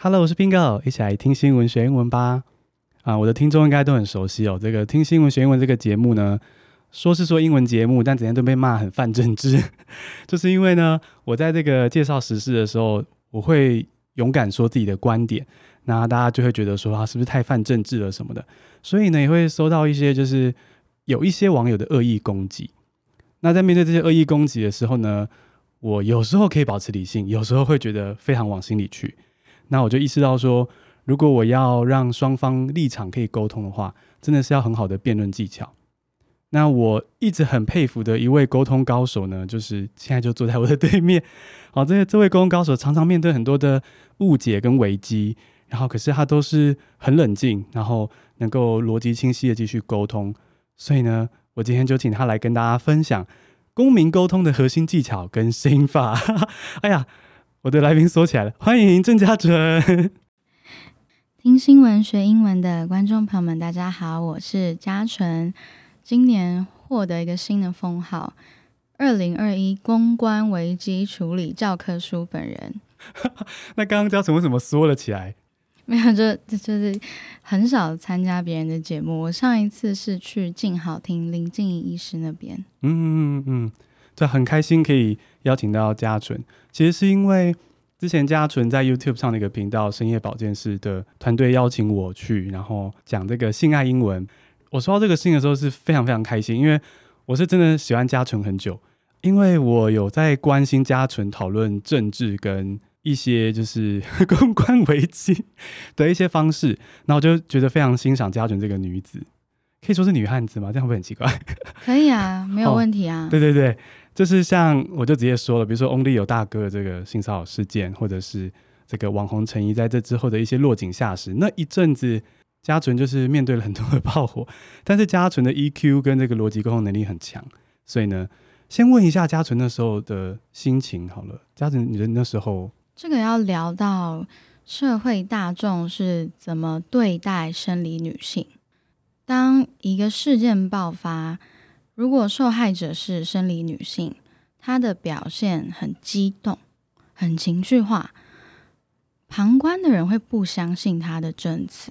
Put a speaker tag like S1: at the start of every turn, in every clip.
S1: Hello，我是 Bingo，一起来听新闻学英文吧。啊，我的听众应该都很熟悉哦。这个听新闻学英文这个节目呢，说是说英文节目，但整天都被骂很泛政治，就是因为呢，我在这个介绍时事的时候，我会勇敢说自己的观点，那大家就会觉得说啊，是不是太泛政治了什么的，所以呢，也会收到一些就是有一些网友的恶意攻击。那在面对这些恶意攻击的时候呢，我有时候可以保持理性，有时候会觉得非常往心里去。那我就意识到说，如果我要让双方立场可以沟通的话，真的是要很好的辩论技巧。那我一直很佩服的一位沟通高手呢，就是现在就坐在我的对面。好，这这位沟通高手常常面对很多的误解跟危机，然后可是他都是很冷静，然后能够逻辑清晰的继续沟通。所以呢，我今天就请他来跟大家分享公民沟通的核心技巧跟心法。哎呀！我的来宾锁起来了，欢迎郑嘉纯。
S2: 听新闻学英文的观众朋友们，大家好，我是嘉纯。今年获得一个新的封号——二零二一公关危机处理教科书本人。
S1: 那刚刚家纯为什么缩了起来？
S2: 没有，就就是很少参加别人的节目。我上一次是去静好听林静仪医师那边。
S1: 嗯嗯嗯嗯，这很开心可以邀请到嘉纯。其实是因为之前嘉纯在 YouTube 上的一个频道“深夜保健室”的团队邀请我去，然后讲这个性爱英文。我收到这个信的时候是非常非常开心，因为我是真的喜欢嘉纯很久，因为我有在关心嘉纯讨论政治跟一些就是 公关危机的一些方式，那我就觉得非常欣赏嘉纯这个女子，可以说是女汉子吗？这样会很奇怪？
S2: 可以啊，没有问题啊。
S1: 哦，对对对。就是像我就直接说了，比如说 Only 有大哥这个性骚扰事件，或者是这个网红陈沂在这之后的一些落井下石，那一阵子家纯就是面对了很多的炮火，但是家纯的 EQ 跟这个逻辑沟通能力很强，所以呢，先问一下家纯那时候的心情好了。家纯，你的那时候，
S2: 这个要聊到社会大众是怎么对待生理女性，当一个事件爆发。如果受害者是生理女性，她的表现很激动、很情绪化，旁观的人会不相信她的证词。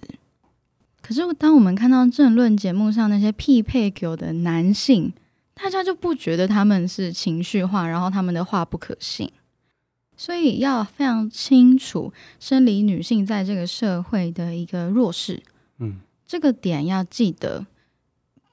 S2: 可是，当我们看到政论节目上那些匹配狗的男性，大家就不觉得他们是情绪化，然后他们的话不可信。所以，要非常清楚生理女性在这个社会的一个弱势。嗯，这个点要记得。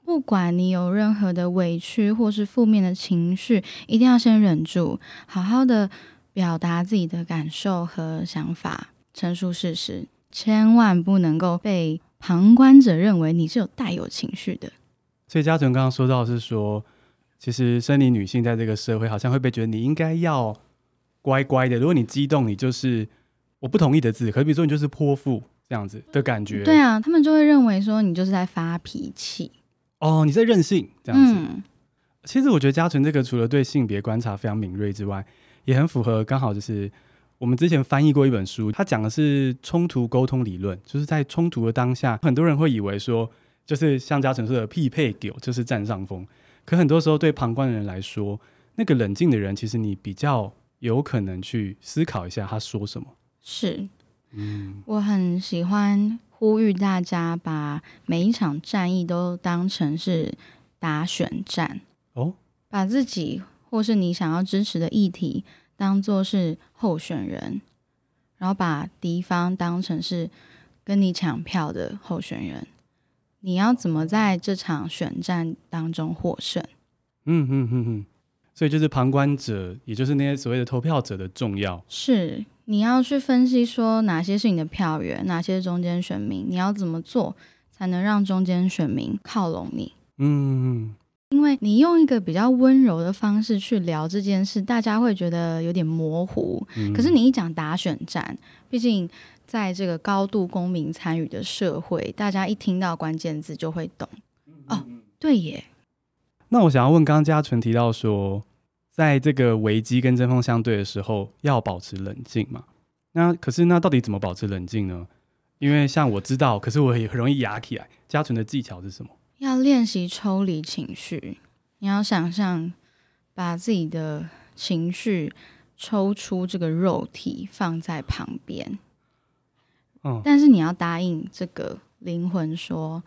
S2: 不管你有任何的委屈或是负面的情绪，一定要先忍住，好好的表达自己的感受和想法，陈述事实，千万不能够被旁观者认为你是有带有情绪的。
S1: 所以嘉纯刚刚说到是说，其实生理女性在这个社会好像会被觉得你应该要乖乖的，如果你激动，你就是我不同意的字，可比如说你就是泼妇这样子的感觉。
S2: 对啊，他们就会认为说你就是在发脾气。
S1: 哦，你在任性这样子。嗯、其实我觉得嘉纯这个除了对性别观察非常敏锐之外，也很符合刚好就是我们之前翻译过一本书，它讲的是冲突沟通理论，就是在冲突的当下，很多人会以为说，就是像嘉纯说的匹配狗就是占上风，可很多时候对旁观的人来说，那个冷静的人其实你比较有可能去思考一下他说什么。
S2: 是，嗯，我很喜欢。呼吁大家把每一场战役都当成是打选战哦，把自己或是你想要支持的议题当做是候选人，然后把敌方当成是跟你抢票的候选人。你要怎么在这场选战当中获胜？
S1: 嗯嗯嗯嗯，所以就是旁观者，也就是那些所谓的投票者的重要
S2: 是。你要去分析说哪些是你的票源，哪些是中间选民，你要怎么做才能让中间选民靠拢你？嗯，因为你用一个比较温柔的方式去聊这件事，大家会觉得有点模糊。嗯，可是你一讲打选战，毕竟在这个高度公民参与的社会，大家一听到关键字就会懂。哦，对耶。
S1: 那我想要问，刚刚嘉纯提到说。在这个危机跟针锋相对的时候，要保持冷静嘛？那可是那到底怎么保持冷静呢？因为像我知道，可是我也很容易哑起来。加纯的技巧是什么？
S2: 要练习抽离情绪。你要想象把自己的情绪抽出这个肉体放在旁边，
S1: 嗯，
S2: 但是你要答应这个灵魂说，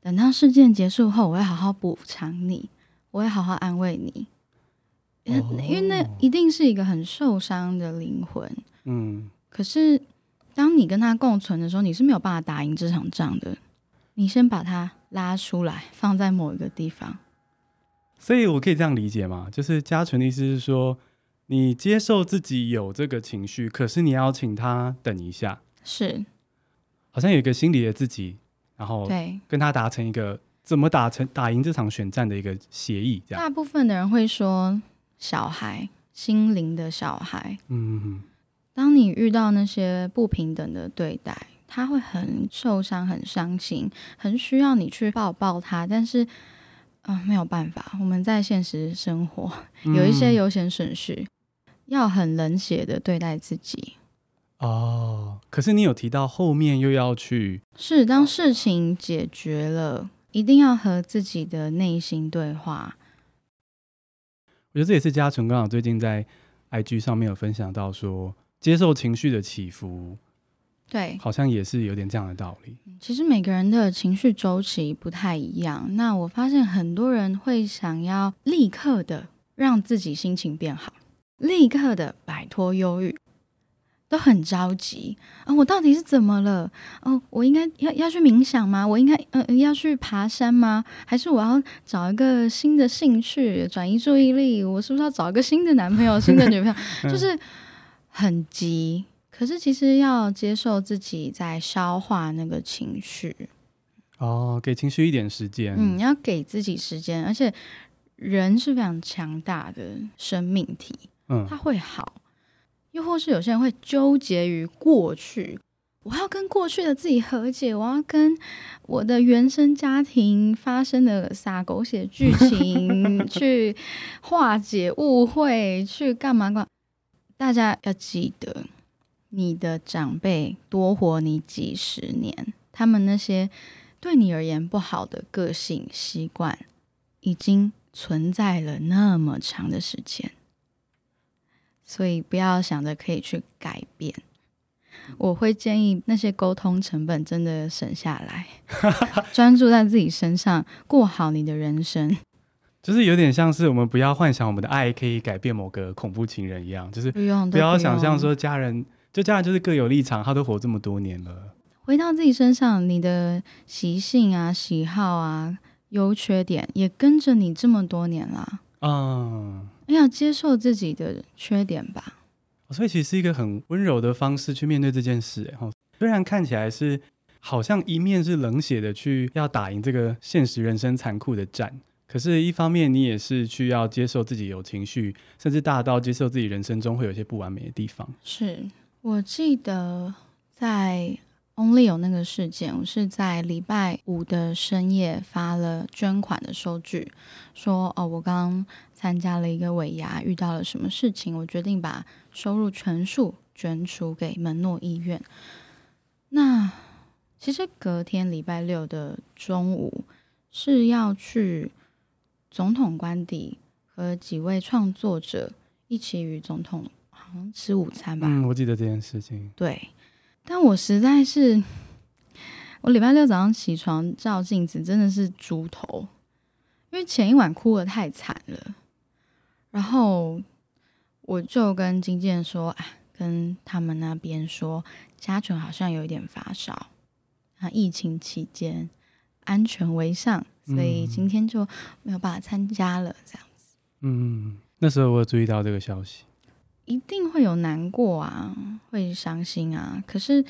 S2: 等到事件结束后，我会好好补偿你，我会好好安慰你。因为那一定是一个很受伤的灵魂。
S1: 嗯，
S2: 可是当你跟他共存的时候，你是没有办法打赢这场仗的。你先把他拉出来，放在某一个地方。
S1: 所以我可以这样理解吗？就是家纯的意思是说，你接受自己有这个情绪，可是你要请他等一下。
S2: 是，
S1: 好像有一个心理的自己，然后
S2: 对，
S1: 跟他达成一个怎么打成打赢这场选战的一个协议。这样，
S2: 大部分的人会说。小孩，心灵的小孩。
S1: 嗯哼，
S2: 当你遇到那些不平等的对待，他会很受伤、很伤心，很需要你去抱抱他。但是，啊、呃，没有办法，我们在现实生活有一些优先顺序，嗯、要很冷血的对待自己。
S1: 哦，可是你有提到后面又要去，
S2: 是当事情解决了，一定要和自己的内心对话。
S1: 我觉得这也是嘉纯刚好最近在 IG 上面有分享到说，接受情绪的起伏，
S2: 对，
S1: 好像也是有点这样的道理。
S2: 其实每个人的情绪周期不太一样。那我发现很多人会想要立刻的让自己心情变好，立刻的摆脱忧郁。都很着急啊！我到底是怎么了？哦，我应该要要去冥想吗？我应该嗯、呃、要去爬山吗？还是我要找一个新的兴趣，转移注意力？我是不是要找一个新的男朋友、新的女朋友？就是很急。可是其实要接受自己在消化那个情绪
S1: 哦，给情绪一点时间。
S2: 嗯，要给自己时间，而且人是非常强大的生命体，嗯，他会好。又或是有些人会纠结于过去，我要跟过去的自己和解，我要跟我的原生家庭发生的撒狗血剧情 去化解误会，去干嘛干嘛？大家要记得，你的长辈多活你几十年，他们那些对你而言不好的个性习惯，已经存在了那么长的时间。所以不要想着可以去改变，我会建议那些沟通成本真的省下来，专注在自己身上，过好你的人生。
S1: 就是有点像是我们不要幻想我们的爱可以改变某个恐怖情人一样，就是
S2: 不用
S1: 不要想象说家人就家人就是各有立场，他都活这么多年了。
S2: 回到自己身上，你的习性啊、喜好啊、优缺点也跟着你这么多年了。嗯。要接受自己的缺点吧，
S1: 所以其实是一个很温柔的方式去面对这件事。哈，虽然看起来是好像一面是冷血的去要打赢这个现实人生残酷的战，可是一方面你也是去要接受自己有情绪，甚至大到接受自己人生中会有一些不完美的地方。
S2: 是我记得在 Only 有那个事件，我是在礼拜五的深夜发了捐款的收据，说哦，我刚。参加了一个尾牙，遇到了什么事情？我决定把收入全数捐出给门诺医院。那其实隔天礼拜六的中午是要去总统官邸和几位创作者一起与总统好像吃午餐吧？
S1: 嗯，我记得这件事情。
S2: 对，但我实在是，我礼拜六早上起床照镜子真的是猪头，因为前一晚哭得太惨了。然后我就跟经纪人说，啊，跟他们那边说，家纯好像有一点发烧，啊，疫情期间安全为上，所以今天就没有办法参加了，这样子。
S1: 嗯，那时候我有注意到这个消息，
S2: 一定会有难过啊，会伤心啊。可是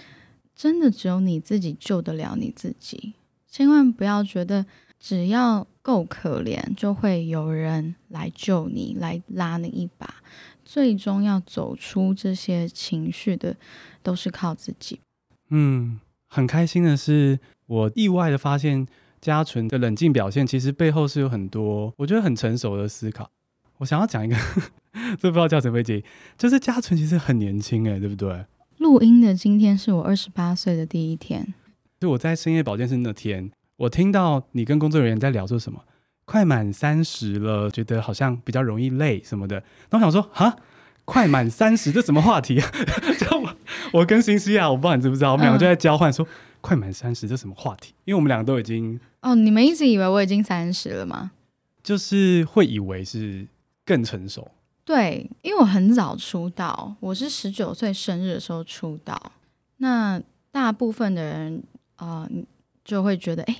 S2: 真的只有你自己救得了你自己，千万不要觉得只要。够可怜，就会有人来救你，来拉你一把。最终要走出这些情绪的，都是靠自己。
S1: 嗯，很开心的是，我意外的发现，家纯的冷静表现，其实背后是有很多我觉得很成熟的思考。我想要讲一个，这不知道叫什么结，就是家纯其实很年轻哎，对不对？
S2: 录音的今天是我二十八岁的第一天，
S1: 就我在深夜保健室那天。我听到你跟工作人员在聊说什么，快满三十了，觉得好像比较容易累什么的。然后我想说，哈，快满三十这什么话题 啊？就我我跟新西亚，我不知道你知不知道，我们两个就在交换说，嗯、快满三十这什么话题？因为我们两个都已经
S2: 哦，你们一直以为我已经三十了吗？
S1: 就是会以为是更成熟。
S2: 对，因为我很早出道，我是十九岁生日的时候出道。那大部分的人啊、呃，就会觉得，哎，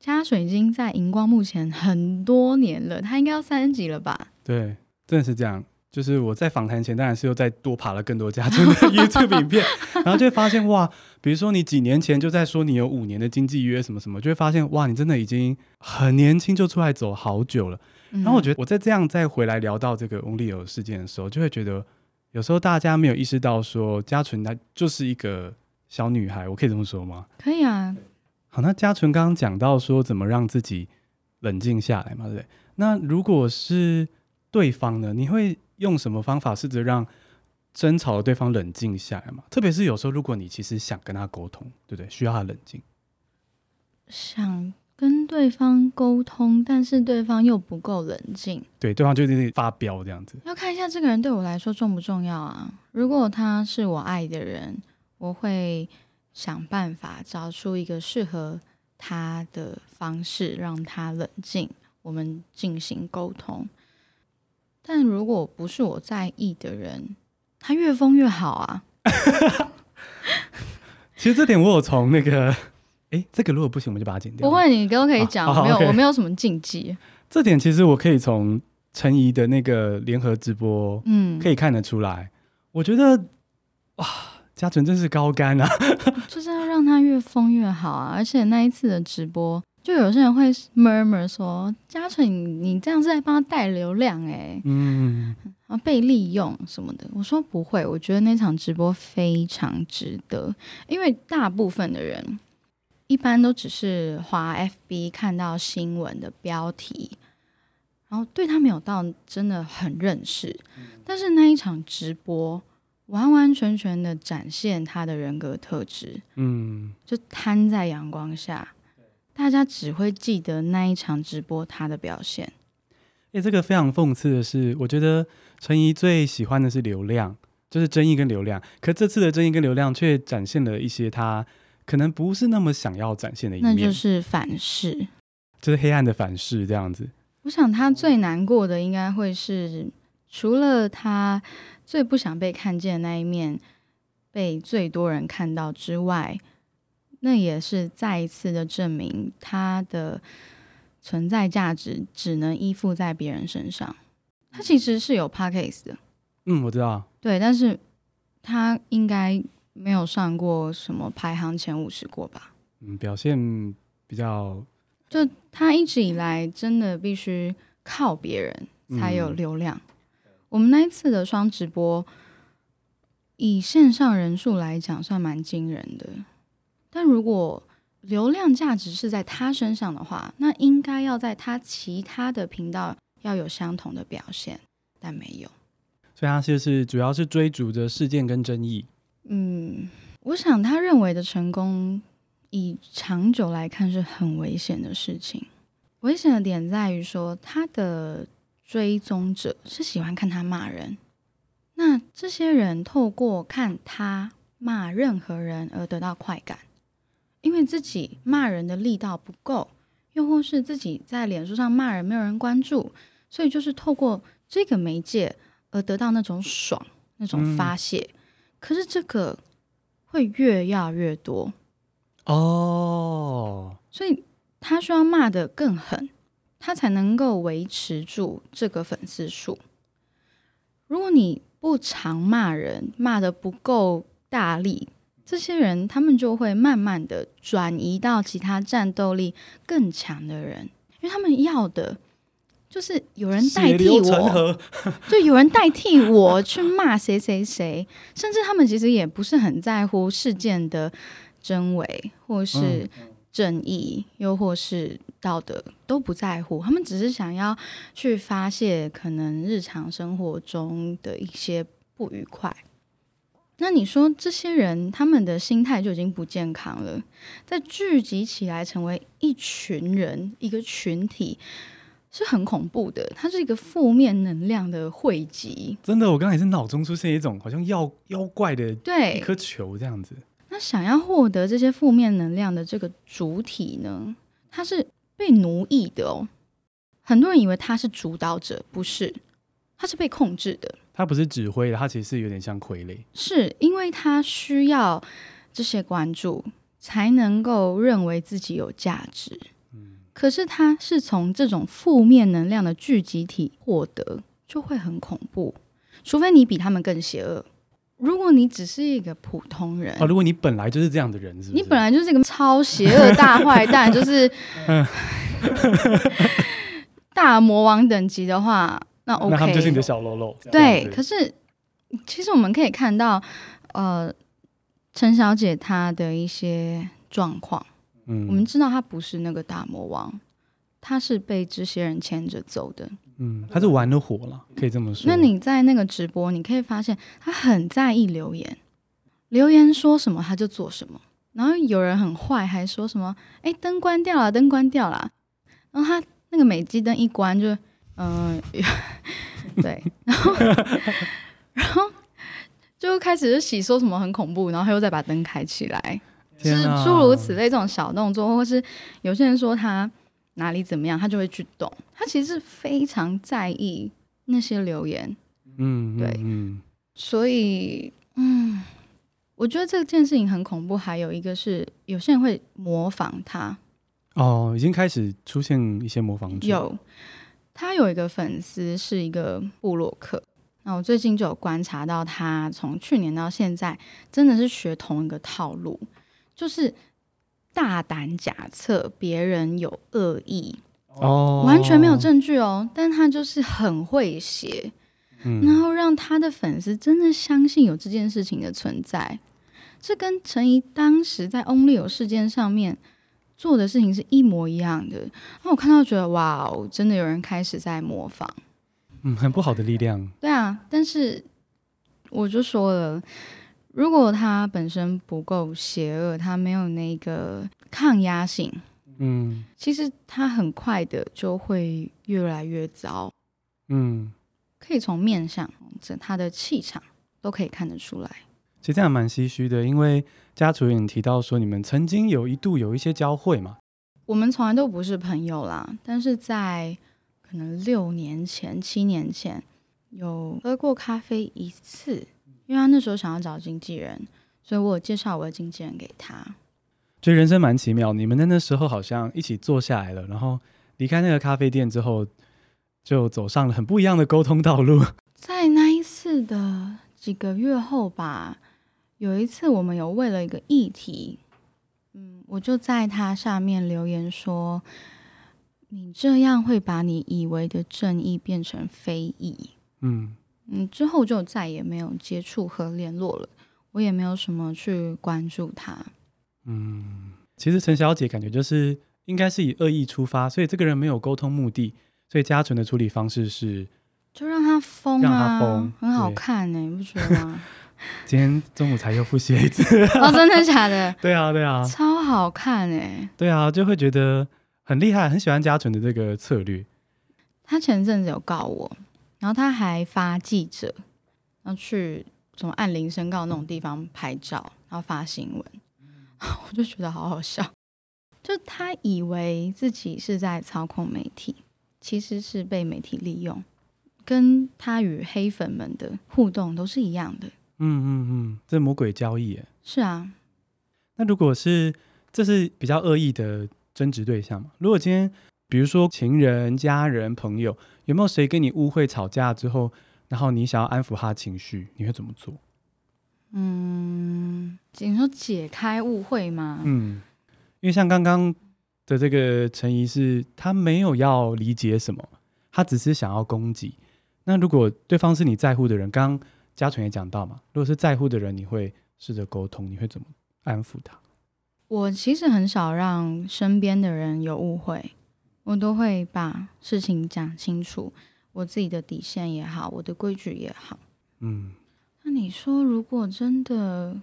S2: 嘉水已经在荧光幕前很多年了，他应该要三十几了吧？
S1: 对，真的是这样。就是我在访谈前，当然是又再多爬了更多家纯的 YouTube 影片，然后就会发现哇，比如说你几年前就在说你有五年的经纪约什么什么，就会发现哇，你真的已经很年轻就出来走好久了。然后我觉得我在这样再回来聊到这个翁立友事件的时候，就会觉得有时候大家没有意识到说嘉纯她就是一个小女孩，我可以这么说吗？
S2: 可以啊。
S1: 好，那嘉纯刚刚讲到说怎么让自己冷静下来嘛，对不对？那如果是对方呢，你会？用什么方法试着让争吵的对方冷静下来嘛？特别是有时候，如果你其实想跟他沟通，对不对？需要他冷静，
S2: 想跟对方沟通，但是对方又不够冷静，
S1: 对，对方就在那里发飙这样子。
S2: 要看一下这个人对我来说重不重要啊？如果他是我爱的人，我会想办法找出一个适合他的方式，让他冷静，我们进行沟通。但如果不是我在意的人，他越疯越好啊！
S1: 其实这点我有从那个，哎、欸，这个如果不行，我们就把它剪掉。
S2: 不会，你都可以讲，我没有，我没有什么禁忌。
S1: 这点其实我可以从陈怡的那个联合直播，嗯，可以看得出来。我觉得，哇，嘉纯真是高干啊！
S2: 就是要让他越疯越好啊！而且那一次的直播。就有些人会 murmur 说：“嘉纯，你这样是在帮他带流量哎，嗯，然后被利用什么的。”我说不会，我觉得那场直播非常值得，因为大部分的人一般都只是滑 FB 看到新闻的标题，然后对他没有到真的很认识。但是那一场直播完完全全的展现他的人格特质，嗯，就摊在阳光下。大家只会记得那一场直播他的表现。
S1: 哎、欸，这个非常讽刺的是，我觉得陈怡最喜欢的是流量，就是争议跟流量。可这次的争议跟流量却展现了一些他可能不是那么想要展现的一面，
S2: 那就是反噬，
S1: 就是黑暗的反噬这样子。
S2: 我想他最难过的应该会是，除了他最不想被看见的那一面被最多人看到之外。那也是再一次的证明，他的存在价值只能依附在别人身上。他其实是有 podcast 的，
S1: 嗯，我知道。
S2: 对，但是他应该没有上过什么排行前五十过吧？
S1: 嗯，表现比较……
S2: 就他一直以来真的必须靠别人才有流量。嗯，我们那一次的双直播，以线上人数来讲，算蛮惊人的。但如果流量价值是在他身上的话，那应该要在他其他的频道要有相同的表现，但没有。
S1: 所以他就是主要是追逐着事件跟争议。
S2: 嗯，我想他认为的成功，以长久来看是很危险的事情。危险的点在于说，他的追踪者是喜欢看他骂人，那这些人透过看他骂任何人而得到快感。因为自己骂人的力道不够，又或是自己在脸书上骂人没有人关注，所以就是透过这个媒介而得到那种爽、那种发泄。嗯、可是这个会越要越多哦，所以他需要骂的更狠，他才能够维持住这个粉丝数。如果你不常骂人，骂的不够大力。这些人，他们就会慢慢的转移到其他战斗力更强的人，因为他们要的就是有人代替我，就 有人代替我去骂谁谁谁，甚至他们其实也不是很在乎事件的真伪，或是正义，又或是道德，都不在乎，他们只是想要去发泄可能日常生活中的一些不愉快。那你说这些人他们的心态就已经不健康了，在聚集起来成为一群人、一个群体，是很恐怖的，它是一个负面能量的汇集。
S1: 真的，我刚才是脑中出现一种好像妖妖怪的
S2: 对
S1: 一颗球这样子。
S2: 那想要获得这些负面能量的这个主体呢，它是被奴役的哦。很多人以为他是主导者，不是，他是被控制的。
S1: 他不是指挥的，他其实是有点像傀儡，
S2: 是因为他需要这些关注，才能够认为自己有价值。嗯，可是他是从这种负面能量的聚集体获得，就会很恐怖。除非你比他们更邪恶。如果你只是一个普通人，
S1: 哦，如果你本来就是这样的人，是不是？
S2: 你本来就是一个超邪恶大坏蛋，就是 大魔王等级的话。那 OK，
S1: 那他们就是你的小喽啰。
S2: 对，可是其实我们可以看到，呃，陈小姐她的一些状况，嗯，我们知道她不是那个大魔王，她是被这些人牵着走的，
S1: 嗯，他是玩的火了，可以这么说。
S2: 那你在那个直播，你可以发现他很在意留言，留言说什么他就做什么，然后有人很坏，还说什么，哎，灯关掉了，灯关掉了，然后他那个美肌灯一关就。嗯，对，然后然后就开始就洗说什么很恐怖，然后他又再把灯开起来，就是诸如此类这种小动作，或是有些人说他哪里怎么样，他就会去动，他其实是非常在意那些留言，嗯，对，嗯，所以嗯，我觉得这件事情很恐怖，还有一个是有些人会模仿他，
S1: 哦，已经开始出现一些模仿者，
S2: 有。他有一个粉丝是一个布洛克，那我最近就有观察到，他从去年到现在真的是学同一个套路，就是大胆假设别人有恶意。哦，完全没有证据哦，但他就是很会写，嗯，然后让他的粉丝真的相信有这件事情的存在，这跟陈怡当时在 Only 有事件上面。做的事情是一模一样的，那我看到觉得哇哦，真的有人开始在模仿，
S1: 嗯，很不好的力量。
S2: 对啊，但是我就说了，如果他本身不够邪恶，他没有那个抗压性，嗯，其实他很快的就会越来越糟，嗯，可以从面相、这他的气场都可以看得出来。
S1: 其实这样蛮唏嘘的，因为家厨也提到说，你们曾经有一度有一些交汇嘛。
S2: 我们从来都不是朋友啦，但是在可能六年前、七年前有喝过咖啡一次，因为他那时候想要找经纪人，所以我有介绍我的经纪人给他。
S1: 觉得人生蛮奇妙，你们在那时候好像一起坐下来了，然后离开那个咖啡店之后，就走上了很不一样的沟通道路。
S2: 在那一次的几个月后吧。有一次，我们有为了一个议题，嗯，我就在他下面留言说：“你这样会把你以为的正义变成非议。”嗯嗯，之后就再也没有接触和联络了，我也没有什么去关注他。
S1: 嗯，其实陈小姐感觉就是应该是以恶意出发，所以这个人没有沟通目的，所以嘉纯的处理方式是
S2: 就让他疯啊，让他疯，很好看呢，你不觉得吗？
S1: 今天中午才又复习了一次
S2: 哦，真的假的？
S1: 对啊，对啊，
S2: 超好看哎！
S1: 对啊，就会觉得很厉害，很喜欢嘉纯的这个策略。
S2: 他前阵子有告我，然后他还发记者，然后去什么按铃申告那种地方拍照，然后发新闻，我就觉得好好笑。就他以为自己是在操控媒体，其实是被媒体利用，跟他与黑粉们的互动都是一样的。
S1: 嗯嗯嗯，这魔鬼交易耶。
S2: 是啊，
S1: 那如果是这是比较恶意的争执对象嘛？如果今天比如说情人、家人、朋友，有没有谁跟你误会吵架之后，然后你想要安抚他情绪，你会怎么做？
S2: 嗯，你说解开误会吗？
S1: 嗯，因为像刚刚的这个陈怡是，他没有要理解什么，他只是想要攻击。那如果对方是你在乎的人，刚。刚嘉纯也讲到嘛，如果是在乎的人，你会试着沟通，你会怎么安抚他？
S2: 我其实很少让身边的人有误会，我都会把事情讲清楚，我自己的底线也好，我的规矩也好。嗯，那你说，如果真的，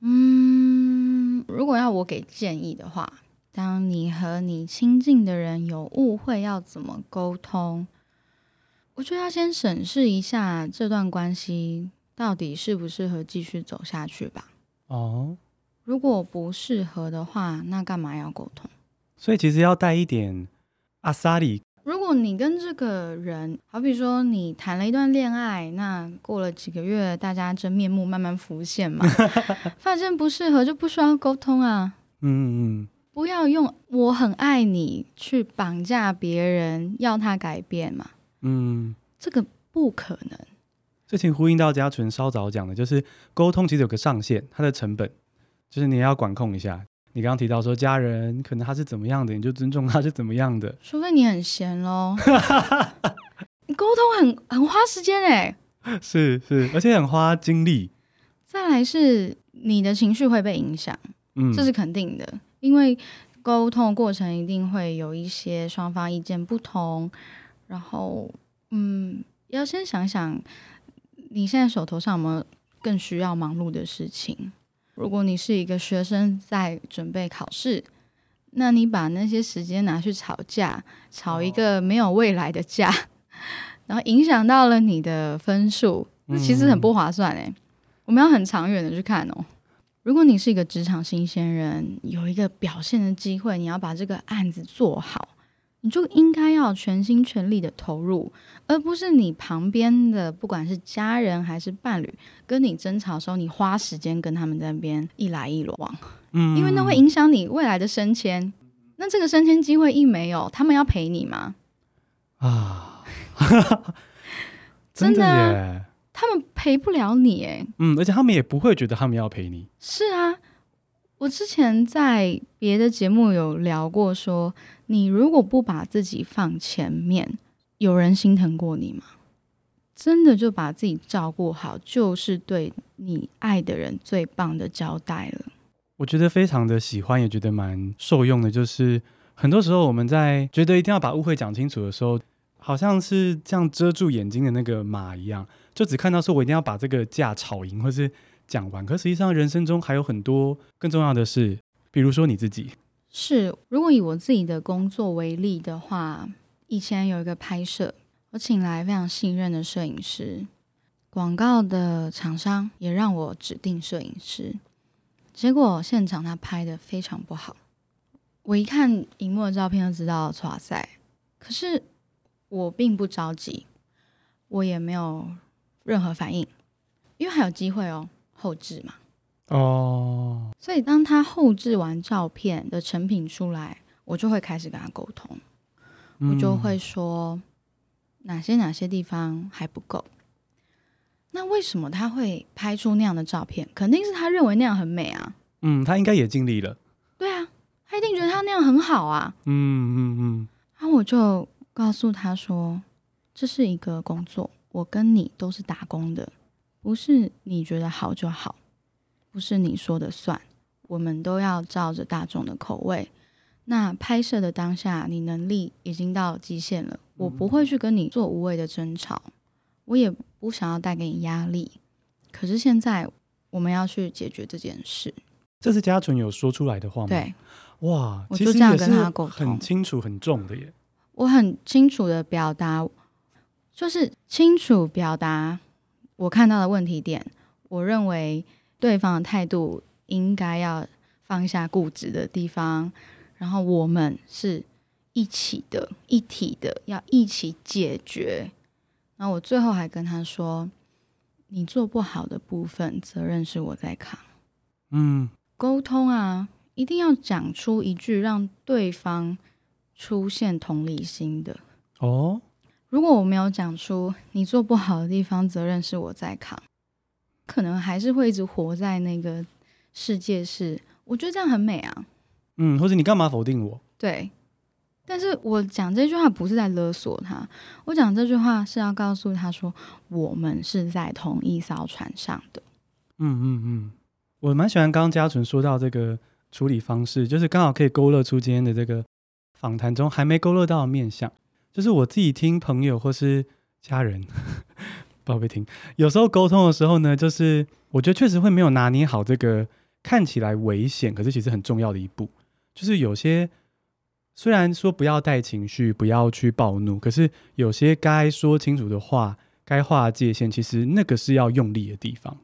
S2: 嗯，如果要我给建议的话，当你和你亲近的人有误会，要怎么沟通？我觉得要先审视一下这段关系到底适不适合继续走下去吧。
S1: 哦，
S2: 如果不适合的话，那干嘛要沟通？
S1: 所以其实要带一点阿萨里。
S2: 如果你跟这个人，好比说你谈了一段恋爱，那过了几个月，大家真面目慢慢浮现嘛，发现不适合就不需要沟通啊。
S1: 嗯嗯，
S2: 不要用“我很爱你”去绑架别人，要他改变嘛。
S1: 嗯，
S2: 这个不可能。
S1: 这情呼应到嘉纯稍早讲的，就是沟通其实有个上限，它的成本就是你要管控一下。你刚刚提到说家人可能他是怎么样的，你就尊重他是怎么样的。
S2: 除非你很闲喽，你 沟通很很花时间哎，
S1: 是是，而且很花精力。
S2: 再来是你的情绪会被影响，
S1: 嗯，
S2: 这是肯定的，因为沟通的过程一定会有一些双方意见不同。然后，嗯，要先想想，你现在手头上有没有更需要忙碌的事情？如果你是一个学生在准备考试，那你把那些时间拿去吵架，吵一个没有未来的架，哦、然后影响到了你的分数，那其实很不划算诶、嗯。我们要很长远的去看哦。如果你是一个职场新鲜人，有一个表现的机会，你要把这个案子做好。你就应该要全心全力的投入，而不是你旁边的不管是家人还是伴侣跟你争吵的时候，你花时间跟他们在那边一来一往，嗯，因为那会影响你未来的升迁。那这个升迁机会一没有，他们要陪你吗？
S1: 啊，
S2: 真的耶，他们陪不了你哎，
S1: 嗯，而且他们也不会觉得他们要陪你。
S2: 是啊，我之前在别的节目有聊过说。你如果不把自己放前面，有人心疼过你吗？真的就把自己照顾好，就是对你爱的人最棒的交代了。
S1: 我觉得非常的喜欢，也觉得蛮受用的。就是很多时候我们在觉得一定要把误会讲清楚的时候，好像是这样遮住眼睛的那个马一样，就只看到说我一定要把这个架吵赢，或是讲完。可实际上人生中还有很多更重要的事，比如说你自己。
S2: 是，如果以我自己的工作为例的话，以前有一个拍摄，我请来非常信任的摄影师，广告的厂商也让我指定摄影师，结果现场他拍的非常不好，我一看荧幕的照片就知道，哇塞！可是我并不着急，我也没有任何反应，因为还有机会哦，后置嘛。
S1: 哦，
S2: 所以当他后置完照片的成品出来，我就会开始跟他沟通，我就会说哪些哪些地方还不够。那为什么他会拍出那样的照片？肯定是他认为那样很美啊。
S1: 嗯，他应该也尽力了。
S2: 对啊，他一定觉得他那样很好啊。
S1: 嗯嗯嗯。
S2: 然后我就告诉他说，这是一个工作，我跟你都是打工的，不是你觉得好就好。不是你说的算，我们都要照着大众的口味。那拍摄的当下，你能力已经到极限了，我不会去跟你做无谓的争吵，我也不想要带给你压力。可是现在我们要去解决这件事。
S1: 这是嘉纯有说出来的话吗？
S2: 对，
S1: 哇，
S2: 我就这样跟他沟通，
S1: 很清楚、很重的耶。
S2: 我很清楚的表达，就是清楚表达我看到的问题点，我认为。对方的态度应该要放下固执的地方，然后我们是一起的、一体的，要一起解决。然后我最后还跟他说：“你做不好的部分，责任是我在扛。”
S1: 嗯，
S2: 沟通啊，一定要讲出一句让对方出现同理心的。
S1: 哦，
S2: 如果我没有讲出你做不好的地方，责任是我在扛。可能还是会一直活在那个世界是，我觉得这样很美啊。
S1: 嗯，或者你干嘛否定我？
S2: 对，但是我讲这句话不是在勒索他，我讲这句话是要告诉他说，我们是在同一艘船上的。
S1: 嗯嗯嗯，我蛮喜欢刚刚嘉纯说到这个处理方式，就是刚好可以勾勒出今天的这个访谈中还没勾勒到的面向，就是我自己听朋友或是家人。宝贝听，有时候沟通的时候呢，就是我觉得确实会没有拿捏好这个看起来危险，可是其实很重要的一步，就是有些虽然说不要带情绪，不要去暴怒，可是有些该说清楚的话，该划界限，其实那个是要用力的地方。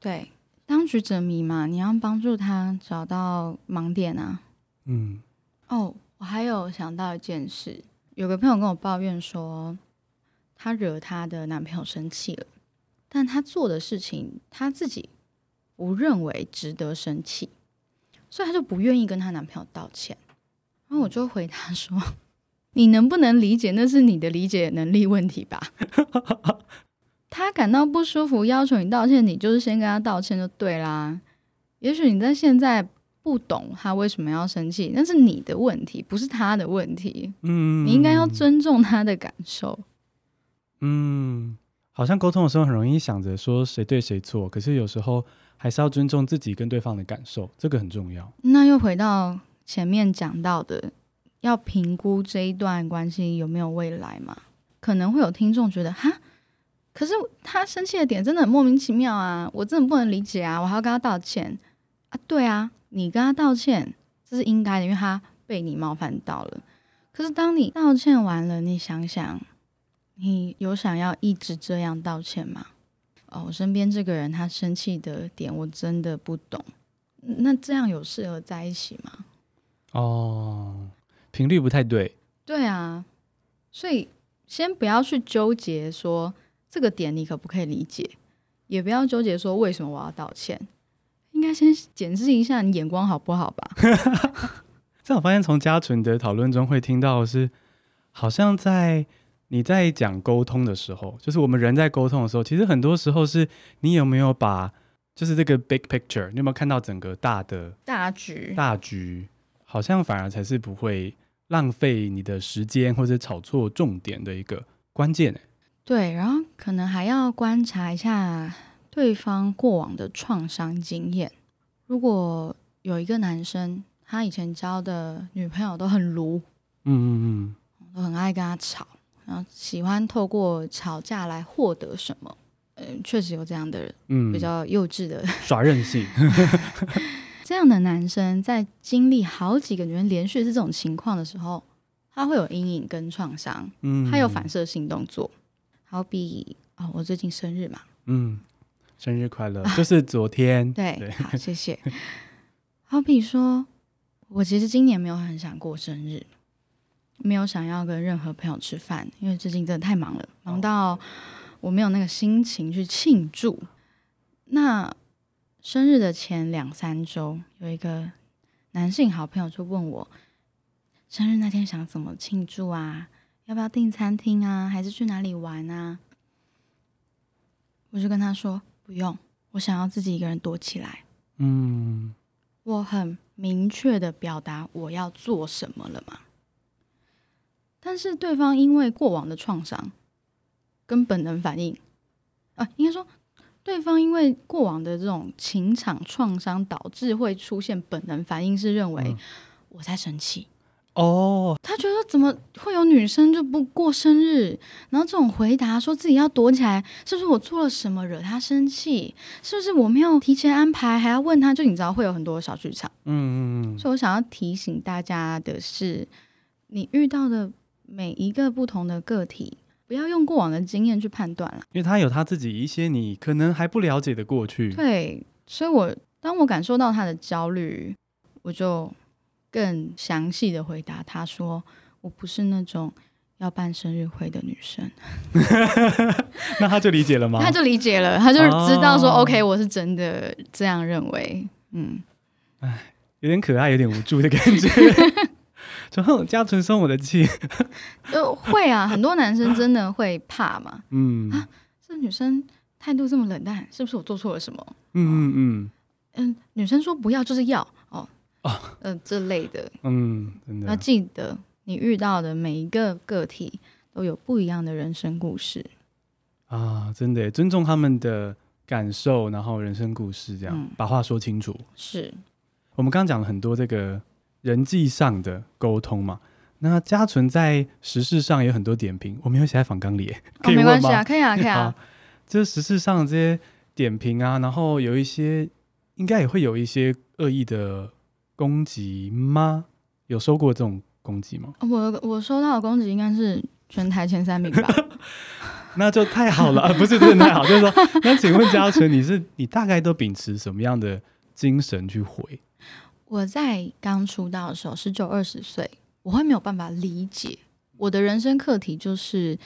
S2: 对，当局者迷嘛，你要帮助他找到盲点啊。
S1: 嗯，
S2: 哦，我还有想到一件事，有个朋友跟我抱怨说，她惹她的男朋友生气了，但她做的事情，她自己不认为值得生气，所以她就不愿意跟她男朋友道歉。然后我就回答说。你能不能理解？那是你的理解能力问题吧。他感到不舒服，要求你道歉，你就是先跟他道歉就对啦。也许你在现在不懂他为什么要生气，那是你的问题，不是他的问题。嗯，你应该要尊重他的感受。
S1: 嗯，好像沟通的时候很容易想着说谁对谁错，可是有时候还是要尊重自己跟对方的感受，这个很重要。
S2: 那又回到前面讲到的。要评估这一段关系有没有未来嘛？可能会有听众觉得，哈，可是他生气的点真的很莫名其妙啊！我真的不能理解啊！我还要跟他道歉啊？对啊，你跟他道歉这是应该的，因为他被你冒犯到了。可是当你道歉完了，你想想，你有想要一直这样道歉吗？哦，我身边这个人他生气的点我真的不懂，那这样有适合在一起吗？
S1: 哦。频率不太对，
S2: 对啊，所以先不要去纠结说这个点你可不可以理解，也不要纠结说为什么我要道歉，应该先检视一下你眼光好不好吧。
S1: 这我发现从家纯的讨论中会听到的是，好像在你在讲沟通的时候，就是我们人在沟通的时候，其实很多时候是你有没有把就是这个 big picture，你有没有看到整个大的
S2: 大局
S1: 大局，好像反而才是不会。浪费你的时间或者炒错重点的一个关键。
S2: 对，然后可能还要观察一下对方过往的创伤经验。如果有一个男生，他以前交的女朋友都很卢，嗯嗯嗯，都很爱跟他吵，然后喜欢透过吵架来获得什么。嗯、呃，确实有这样的人，嗯，比较幼稚的
S1: 耍任性。
S2: 这样的男生在经历好几个女人连续是这种情况的时候，他会有阴影跟创伤，嗯，他有反射性动作，好比哦，我最近生日嘛，
S1: 嗯，生日快乐，就是昨天，
S2: 对，对，好，谢谢。好比说，我其实今年没有很想过生日，没有想要跟任何朋友吃饭，因为最近真的太忙了，忙到我没有那个心情去庆祝。那生日的前两三周，有一个男性好朋友就问我，生日那天想怎么庆祝啊？要不要订餐厅啊？还是去哪里玩啊？我就跟他说不用，我想要自己一个人躲起来。嗯，我很明确的表达我要做什么了嘛。但是对方因为过往的创伤跟本能反应，啊，应该说。对方因为过往的这种情场创伤，导致会出现本能反应，是认为我在生气。哦，他觉得怎么会有女生就不过生日？然后这种回答说自己要躲起来，是不是我做了什么惹他生气？是不是我没有提前安排？还要问他？就你知道会有很多小剧场。嗯嗯嗯。所以我想要提醒大家的是，你遇到的每一个不同的个体。不要用过往的经验去判断了，
S1: 因为他有他自己一些你可能还不了解的过去。
S2: 对，所以我当我感受到他的焦虑，我就更详细的回答他说：“我不是那种要办生日会的女生。”
S1: 那他就理解了吗？
S2: 他就理解了，他就知道说、哦、：“OK，我是真的这样认为。”嗯，
S1: 哎，有点可爱，有点无助的感觉。然后嘉纯生我的气，
S2: 就会啊，很多男生真的会怕嘛。嗯啊，这女生态度这么冷淡，是不是我做错了什么？嗯嗯嗯嗯，女生说不要就是要哦哦，呃这类的，嗯，真的要记得，你遇到的每一个个体都有不一样的人生故事
S1: 啊，真的尊重他们的感受，然后人生故事这样、嗯、把话说清楚。
S2: 是
S1: 我们刚刚讲了很多这个。人际上的沟通嘛，那家纯在时事上也有很多点评，我没有写在访纲里，可以
S2: 没关系啊，可以啊，可以啊。
S1: 这时事上的这些点评啊，然后有一些应该也会有一些恶意的攻击吗？有收过这种攻击吗？
S2: 我我收到的攻击应该是全台前三名吧。
S1: 那就太好了啊！不是真的太好，就是说，那请问嘉纯，你是你大概都秉持什么样的精神去回？
S2: 我在刚出道的时候，十九二十岁，我会没有办法理解。我的人生课题就是，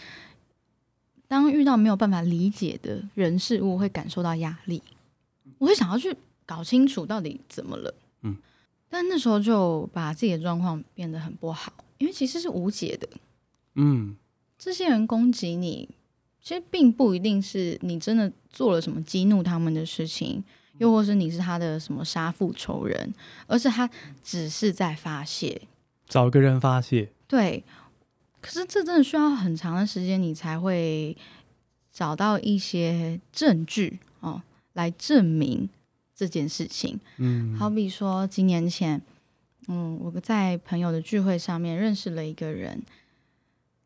S2: 当遇到没有办法理解的人事物，会感受到压力。我会想要去搞清楚到底怎么了。嗯，但那时候就把自己的状况变得很不好，因为其实是无解的。嗯，这些人攻击你。其实并不一定是你真的做了什么激怒他们的事情，又或是你是他的什么杀父仇人，而是他只是在发泄，
S1: 找个人发泄。
S2: 对，可是这真的需要很长的时间，你才会找到一些证据哦，来证明这件事情。嗯，好比说几年前，嗯，我在朋友的聚会上面认识了一个人。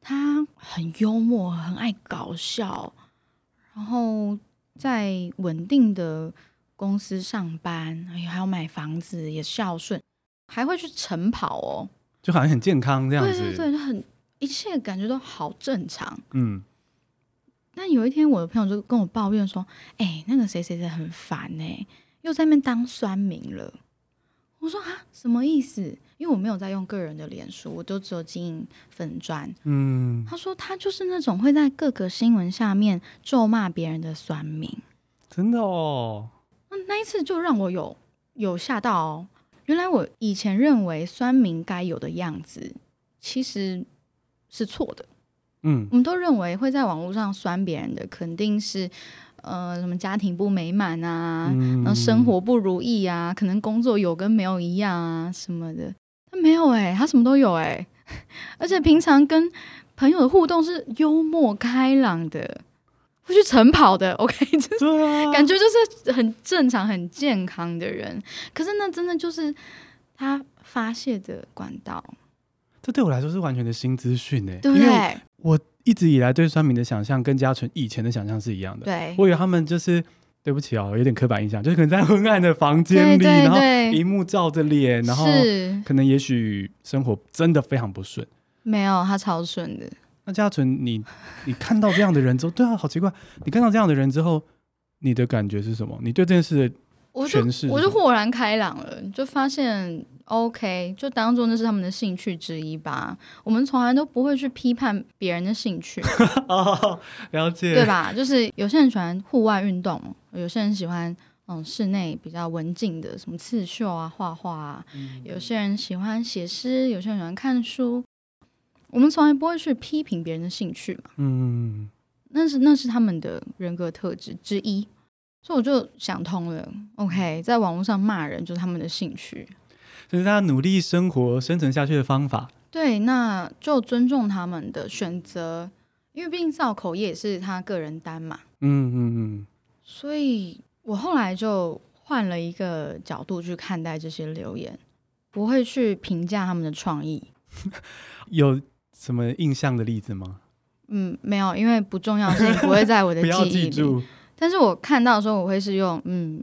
S2: 他很幽默，很爱搞笑，然后在稳定的公司上班，哎，还要买房子，也孝顺，还会去晨跑哦，
S1: 就好像很健康这样子。
S2: 对对对，就很一切感觉都好正常。
S1: 嗯。
S2: 但有一天，我的朋友就跟我抱怨说：“哎，那个谁谁谁很烦呢，又在那边当酸民了。”我说：“啊，什么意思？”因为我没有在用个人的脸书，我都只有经营粉砖。嗯，他说他就是那种会在各个新闻下面咒骂别人的酸民，
S1: 真的哦。
S2: 那那一次就让我有有吓到哦。原来我以前认为酸民该有的样子，其实是错的。嗯，我们都认为会在网络上酸别人的，肯定是。呃，什么家庭不美满啊，嗯、然后生活不如意啊，可能工作有跟没有一样啊，什么的。他没有哎、欸，他什么都有哎、欸，而且平常跟朋友的互动是幽默开朗的，会去晨跑的。OK，就是、啊、感觉就是很正常、很健康的人。可是那真的就是他发泄的管道。
S1: 这对我来说是完全的新资讯哎，
S2: 对不对？
S1: 我。一直以来对酸民的想象跟嘉纯以前的想象是一样的。
S2: 对，
S1: 我以为他们就是对不起哦，有点刻板印象，就是可能在昏暗的房间里，
S2: 对对对，
S1: 然后荧幕照着脸，然后可能也许生活真的非常不顺。
S2: 没有，他超顺的。
S1: 那嘉纯，你你看到这样的人之后，对啊，好奇怪，你看到这样的人之后，你的感觉是什么？你对这件事的诠释，
S2: 我就豁然开朗了，就发现。OK，就当做那是他们的兴趣之一吧。我们从来都不会去批判别人的兴趣。
S1: 哦，了解，
S2: 对吧？就是有些人喜欢户外运动，有些人喜欢嗯室内比较文静的，什么刺绣啊、画画啊。嗯、有些人喜欢写诗，有些人喜欢看书。我们从来不会去批评别人的兴趣嘛。嗯，那是那是他们的人格特质之一。所以我就想通了。OK，在网络上骂人就是他们的兴趣。
S1: 就是他努力生活、生存下去的方法。
S2: 对，那就尊重他们的选择，因为毕竟造口业也是他个人单嘛。嗯嗯嗯。所以我后来就换了一个角度去看待这些留言，不会去评价他们的创意。
S1: 有什么印象的例子吗？
S2: 嗯，没有，因为不重要性不会在我的 记忆里。不要记住。但是我看到的时候，我会是用嗯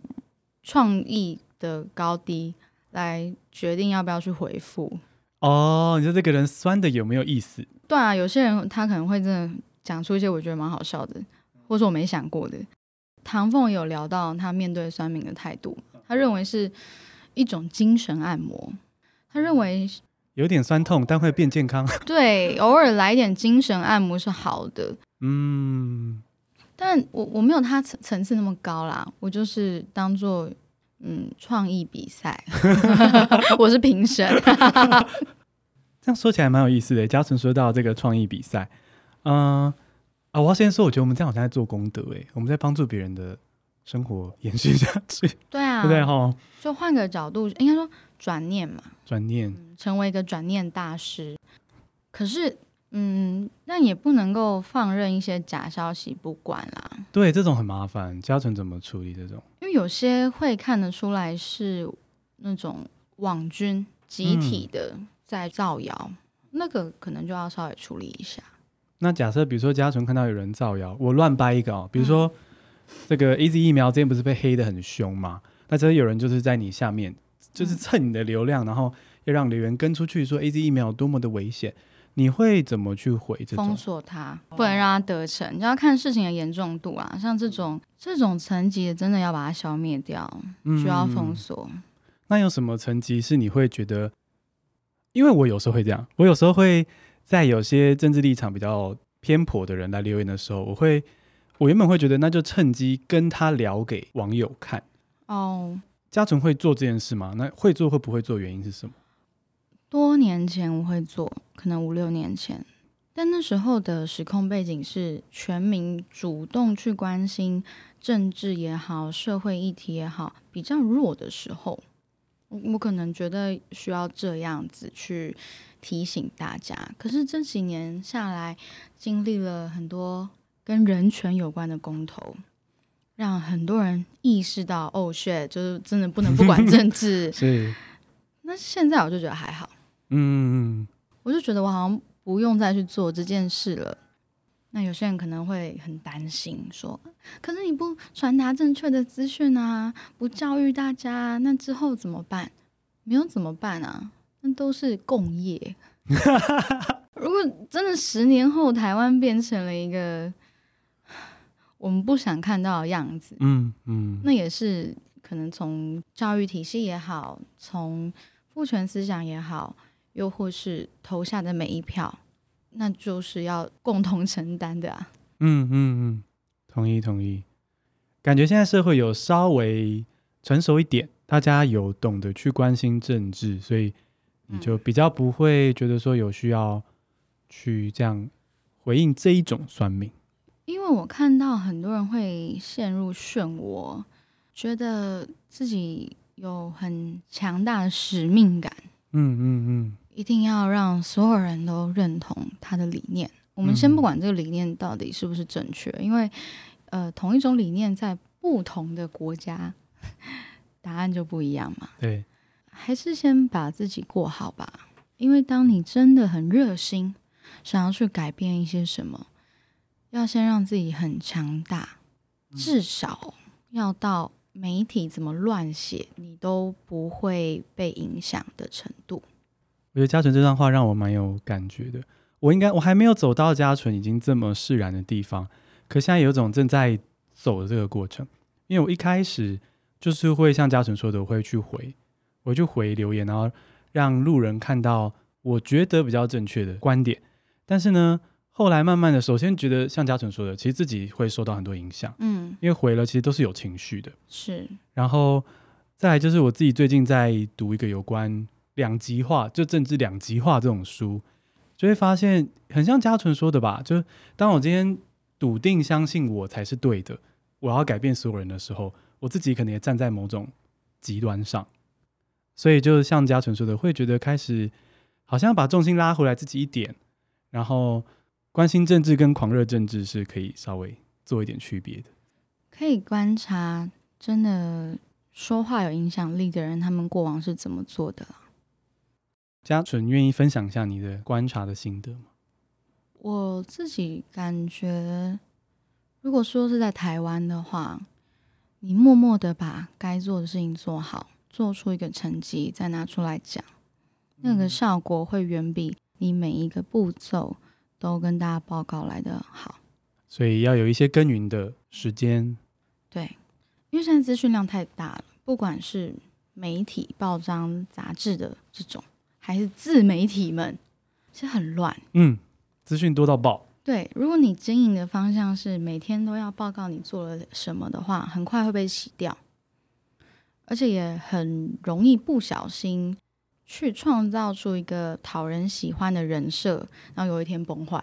S2: 创意的高低。来决定要不要去回复
S1: 哦。你说这个人酸的有没有意思？
S2: 对啊，有些人他可能会真的讲出一些我觉得蛮好笑的，或者我没想过的。唐凤有聊到他面对酸民的态度，他认为是一种精神按摩。他认为
S1: 有点酸痛，但会变健康。
S2: 对，偶尔来一点精神按摩是好的。嗯，但我我没有他层层次那么高啦，我就是当做。嗯，创意比赛，我是评审。
S1: 这样说起来蛮有意思的。嘉诚说到这个创意比赛，嗯啊，我要先说，我觉得我们这样好像在做功德，哎，我们在帮助别人的生活延续下去。
S2: 对啊，
S1: 对不对？哈，
S2: 就换个角度，应该说转念嘛，
S1: 转念，
S2: 成为一个转念大师。可是。嗯，那也不能够放任一些假消息不管啦。
S1: 对，这种很麻烦。嘉纯怎么处理这种？
S2: 因为有些会看得出来是那种网军集体的在造谣，嗯、那个可能就要稍微处理一下。
S1: 那假设比如说嘉纯看到有人造谣，我乱掰一个哦，比如说、嗯、这个 AZ 疫苗之前不是被黑的很凶吗？那这有人就是在你下面就是蹭你的流量，然后要让留言跟出去说 AZ 疫苗有多么的危险，你会怎么去回这种？
S2: 封锁他，不能让他得逞，你就要看事情的严重度啊。像这种这种层级，真的要把它消灭掉，需要封锁。嗯，
S1: 那有什么层级是你会觉得？因为我有时候会这样，我有时候会在有些政治立场比较偏颇的人来留言的时候，我会，我原本会觉得那就趁机跟他聊给网友看。哦。嘉纯会做这件事吗？那会做会不会做？原因是什么？
S2: 多年前我会做，可能五六年前，但那时候的时空背景是全民主动去关心政治也好，社会议题也好，比较弱的时候，我我可能觉得需要这样子去提醒大家。可是这几年下来，经历了很多跟人权有关的公投。让很多人意识到，哦，shit，就是真的不能不管政治。
S1: 是。
S2: 那现在我就觉得还好。
S1: 嗯嗯。
S2: 我就觉得我好像不用再去做这件事了。那有些人可能会很担心，说：“可是你不传达正确的资讯啊，不教育大家，那之后怎么办？没有怎么办啊？那都是共业。如果真的十年后台湾变成了一个……我们不想看到的样子，
S1: 嗯嗯，
S2: 那也是可能从教育体系也好，从父权思想也好，又或是投下的每一票，那就是要共同承担的啊。
S1: 嗯嗯嗯，同意同意。感觉现在社会有稍微成熟一点，大家有懂得去关心政治，所以你就比较不会觉得说有需要去这样回应这一种算命。
S2: 因为我看到很多人会陷入漩涡，觉得自己有很强大的使命感，
S1: 嗯嗯嗯，
S2: 一定要让所有人都认同他的理念。我们先不管这个理念到底是不是正确，因为呃，同一种理念在不同的国家，答案就不一样嘛。
S1: 对，
S2: 还是先把自己过好吧。因为当你真的很热心，想要去改变一些什么。要先让自己很强大，至少要到媒体怎么乱写，你都不会被影响的程度。
S1: 我觉得嘉纯这段话让我蛮有感觉的。我应该我还没有走到嘉纯已经这么释然的地方，可现在有种正在走的这个过程。因为我一开始就是会像嘉纯说的，我会去回，我就回留言，然后让路人看到我觉得比较正确的观点。但是呢，后来慢慢的，首先觉得像嘉纯说的，其实自己会受到很多影响，
S2: 嗯，
S1: 因为回了其实都是有情绪的，
S2: 是。
S1: 然后再来就是我自己最近在读一个有关两极化，就政治两极化这种书，就会发现很像嘉纯说的吧，就当我今天笃定相信我才是对的，我要改变所有人的时候，我自己可能也站在某种极端上，所以就像嘉纯说的，会觉得开始好像把重心拉回来自己一点，然后。关心政治跟狂热政治是可以稍微做一点区别的。
S2: 可以观察，真的说话有影响力的人，他们过往是怎么做的？
S1: 嘉纯愿意分享一下你的观察的心得吗？
S2: 我自己感觉，如果说是在台湾的话，你默默的把该做的事情做好，做出一个成绩，再拿出来讲，那个效果会远比你每一个步骤。都跟大家报告来的好，
S1: 所以要有一些耕耘的时间。
S2: 对，因为现在资讯量太大了，不管是媒体、报章、杂志的这种，还是自媒体们，其实很乱。
S1: 嗯，资讯多到爆。
S2: 对，如果你经营的方向是每天都要报告你做了什么的话，很快会被洗掉，而且也很容易不小心。去创造出一个讨人喜欢的人设，然后有一天崩坏，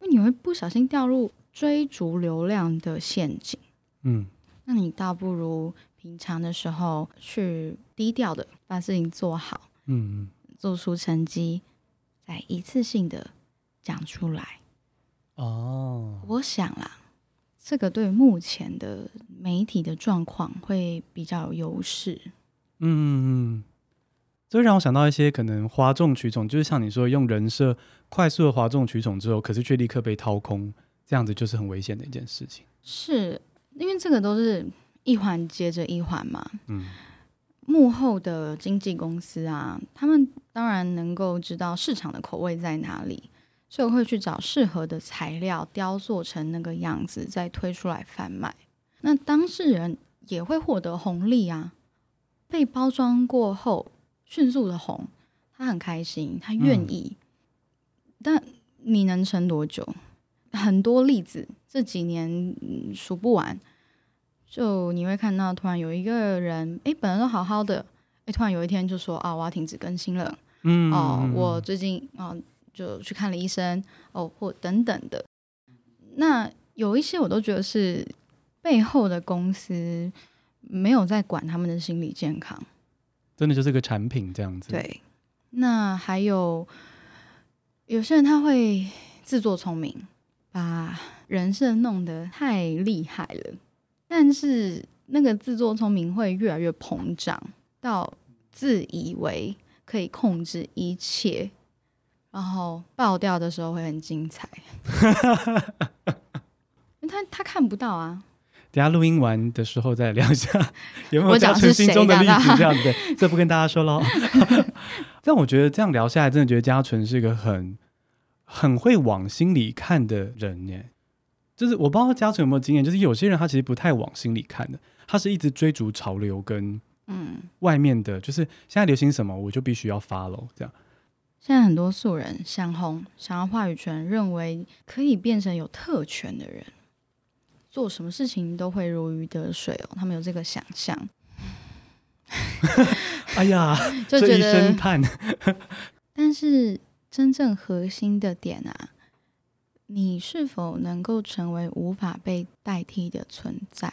S2: 因为你会不小心掉入追逐流量的陷阱。
S1: 嗯，
S2: 那你倒不如平常的时候去低调的把事情做好，
S1: 嗯嗯，
S2: 做出成绩，再一次性的讲出来。
S1: 哦，
S2: 我想啦，这个对目前的媒体的状况会比较有优势。
S1: 嗯嗯嗯。这让我想到一些可能哗众取宠，就是像你说用人设快速的哗众取宠之后，可是却立刻被掏空，这样子就是很危险的一件事情。
S2: 是因为这个都是一环接着一环嘛。
S1: 嗯，
S2: 幕后的经纪公司啊，他们当然能够知道市场的口味在哪里，所以会去找适合的材料，雕塑成那个样子，再推出来贩卖。那当事人也会获得红利啊，被包装过后迅速的红，他很开心，他愿意。嗯、但你能撑多久？很多例子，这几年数不完。就你会看到，突然有一个人，哎，本来都好好的，哎，突然有一天就说啊，我要停止更新了。嗯，哦，我最近啊，就去看了医生，哦，或等等的。那有一些我都觉得是背后的公司没有在管他们的心理健康，
S1: 真的就是个产品这样子。
S2: 对。那还有有些人他会自作聪明，把人设弄得太厉害了。但是那个自作聪明会越来越膨胀，到自以为可以控制一切，然后爆掉的时候会很精彩。他他看不到啊。
S1: 等下录音完的时候再聊一下，有没有嘉纯心中的例子？这样子对，这不跟大家说喽。但我觉得这样聊下来，真的觉得嘉纯是一个很很会往心里看的人耶。就是我不知道嘉纯有没有经验，就是有些人他其实不太往心里看的，他是一直追逐潮流跟嗯外面的，就是现在流行什么我就必须要 follow 这样。
S2: 现在很多素人想红，想要话语权，认为可以变成有特权的人，做什么事情都会如鱼得水哦，他们有这个想象。
S1: 哎呀，就觉得这一声叹。
S2: 但是真正核心的点啊。你是否能够成为无法被代替的存在？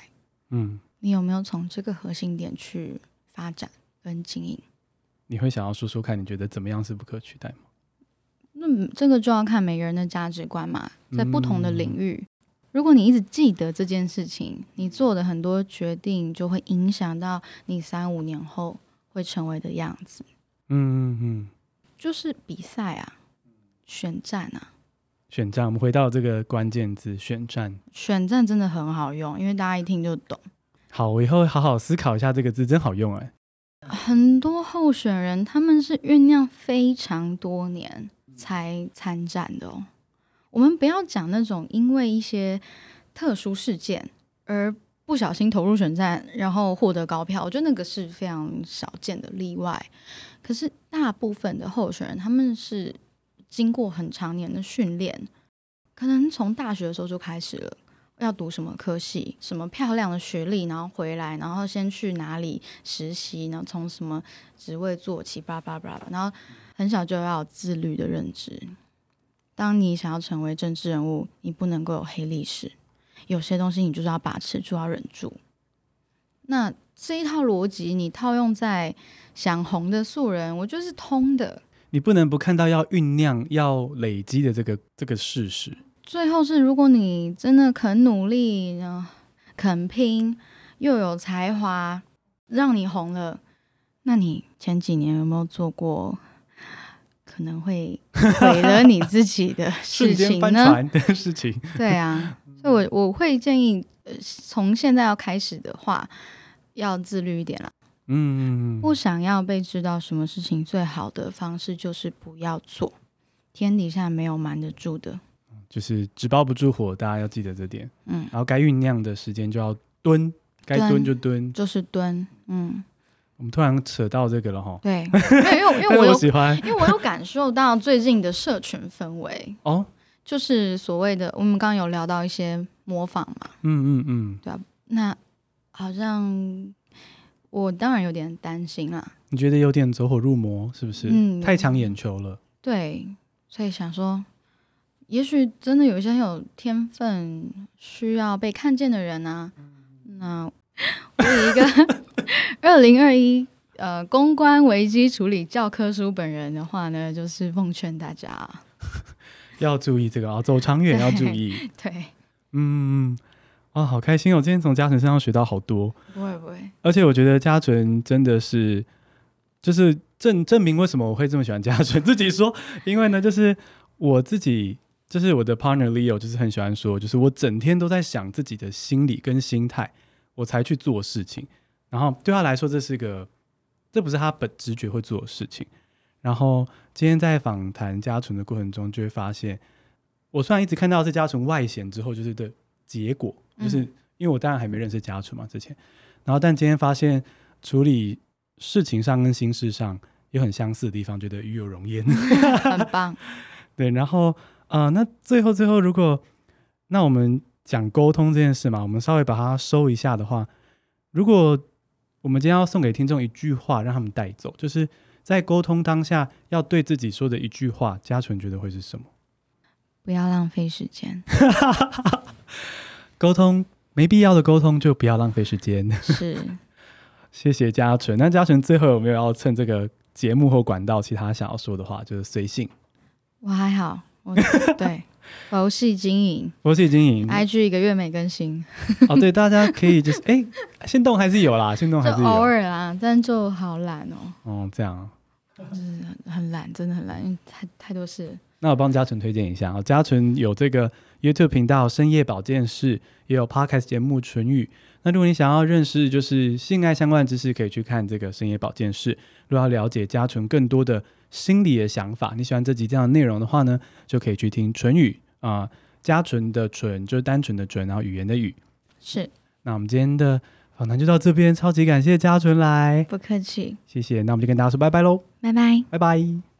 S2: 嗯，你有没有从这个核心点去发展跟经营？
S1: 你会想要说说看，你觉得怎么样是不可取代吗？
S2: 那这个就要看每个人的价值观嘛，在不同的领域，嗯，如果你一直记得这件事情，你做的很多决定就会影响到你三五年后会成为的样子。嗯嗯嗯，就是比赛啊，选战啊。
S1: 选战，我们回到这个关键字“选战”。
S2: 选战真的很好用，因为大家一听就懂。
S1: 好，我以后好好思考一下这个字，真好用哎。
S2: 很多候选人他们是酝酿非常多年才参战的哦。我们不要讲那种因为一些特殊事件而不小心投入选战，然后获得高票，我觉得那个是非常少见的例外。可是大部分的候选人他们是。经过很长年的训练，可能从大学的时候就开始了，要读什么科系，什么漂亮的学历，然后回来，然后先去哪里实习，然后从什么职位做起，叭叭叭，然后很小就要自律的认知。当你想要成为政治人物，你不能够有黑历史，有些东西你就是要把持住，要忍住。那这一套逻辑，你套用在想红的素人，我觉得是通的。
S1: 你不能不看到要酝酿、要累积的这个这个事实。
S2: 最后是，如果你真的肯努力，肯拼，又有才华，让你红了，那你前几年有没有做过可能会毁了 你自己的事情呢？
S1: 的事情。
S2: 对啊，所以我我会建议，从现在要开始的话，要自律一点了。嗯，不想要被知道什么事情，最好的方式就是不要做。天底下没有瞒得住的，
S1: 就是纸包不住火，大家要记得这点。嗯，然后该酝酿的时间就要蹲，该蹲就蹲，
S2: 就是蹲。嗯，
S1: 我们突然扯到这个了哈。
S2: 对，因为因为我 有
S1: 喜欢，
S2: 因为我有感受到最近的社群氛围哦，就是所谓的我们刚刚有聊到一些模仿嘛。嗯嗯嗯，对啊，那好像。我当然有点担心啦。
S1: 你觉得有点走火入魔，是不是？嗯，太抢眼球了。
S2: 对，所以想说，也许真的有一些很有天分、需要被看见的人啊。那我以一个 二零二一呃公关危机处理教科书本人的话呢，就是奉劝大家
S1: 要注意这个啊，走长远要注意。
S2: 对，
S1: 嗯。啊、哦，好开心！哦今天从嘉纯身上学到好多。
S2: 不会不会，
S1: 而且我觉得嘉纯真的是，就是证证明为什么我会这么喜欢嘉纯。自己说，因为呢，就是我自己，就是我的 partner Leo，就是很喜欢说，就是我整天都在想自己的心理跟心态，我才去做事情。然后对他来说，这是个这不是他本直觉会做的事情。然后今天在访谈嘉纯的过程中，就会发现，我虽然一直看到是嘉纯外显之后就是的结果，就是因为我当然还没认识家纯嘛之前，然后但今天发现处理事情上跟心事上有很相似的地方，觉得与有荣焉，
S2: 很棒。
S1: 对，然后啊、呃，那最后最后，如果那我们讲沟通这件事嘛，我们稍微把它收一下的话，如果我们今天要送给听众一句话，让他们带走，就是。在沟通当下，要对自己说的一句话，嘉纯觉得会是什么？
S2: 不要浪费时间。
S1: 沟通没必要的沟通就不要浪费时间。
S2: 是，
S1: 谢谢嘉纯。那嘉纯最后有没有要趁这个节目或管道，其他想要说的话？就是随性。
S2: 我还好，我 对佛系经营，
S1: 佛系经营
S2: ，IG 一个月没更新。
S1: 哦，对，大家可以就是哎，心动还是有啦，心动还是有，
S2: 偶尔啦，但就好懒哦。
S1: 哦，这样。
S2: 就是很懒，真的很懒，因为太太多事。
S1: 那我帮嘉纯推荐一下啊，嘉纯有这个 YouTube 频道“深夜保健室”，也有 Podcast 节目“唇语”。那如果你想要认识就是性爱相关的知识，可以去看这个“深夜保健室”。如果要了解家纯更多的心理的想法，你喜欢这集这样的内容的话呢，就可以去听“唇语”啊，家纯的“纯”就是单纯的“纯”，然后语言的“语”。
S2: 是。
S1: 那我们今天的。访谈就到这边，超级感谢家纯来，
S2: 不客气，
S1: 谢谢。那我们就跟大家说拜拜喽，
S2: 拜拜，
S1: 拜拜。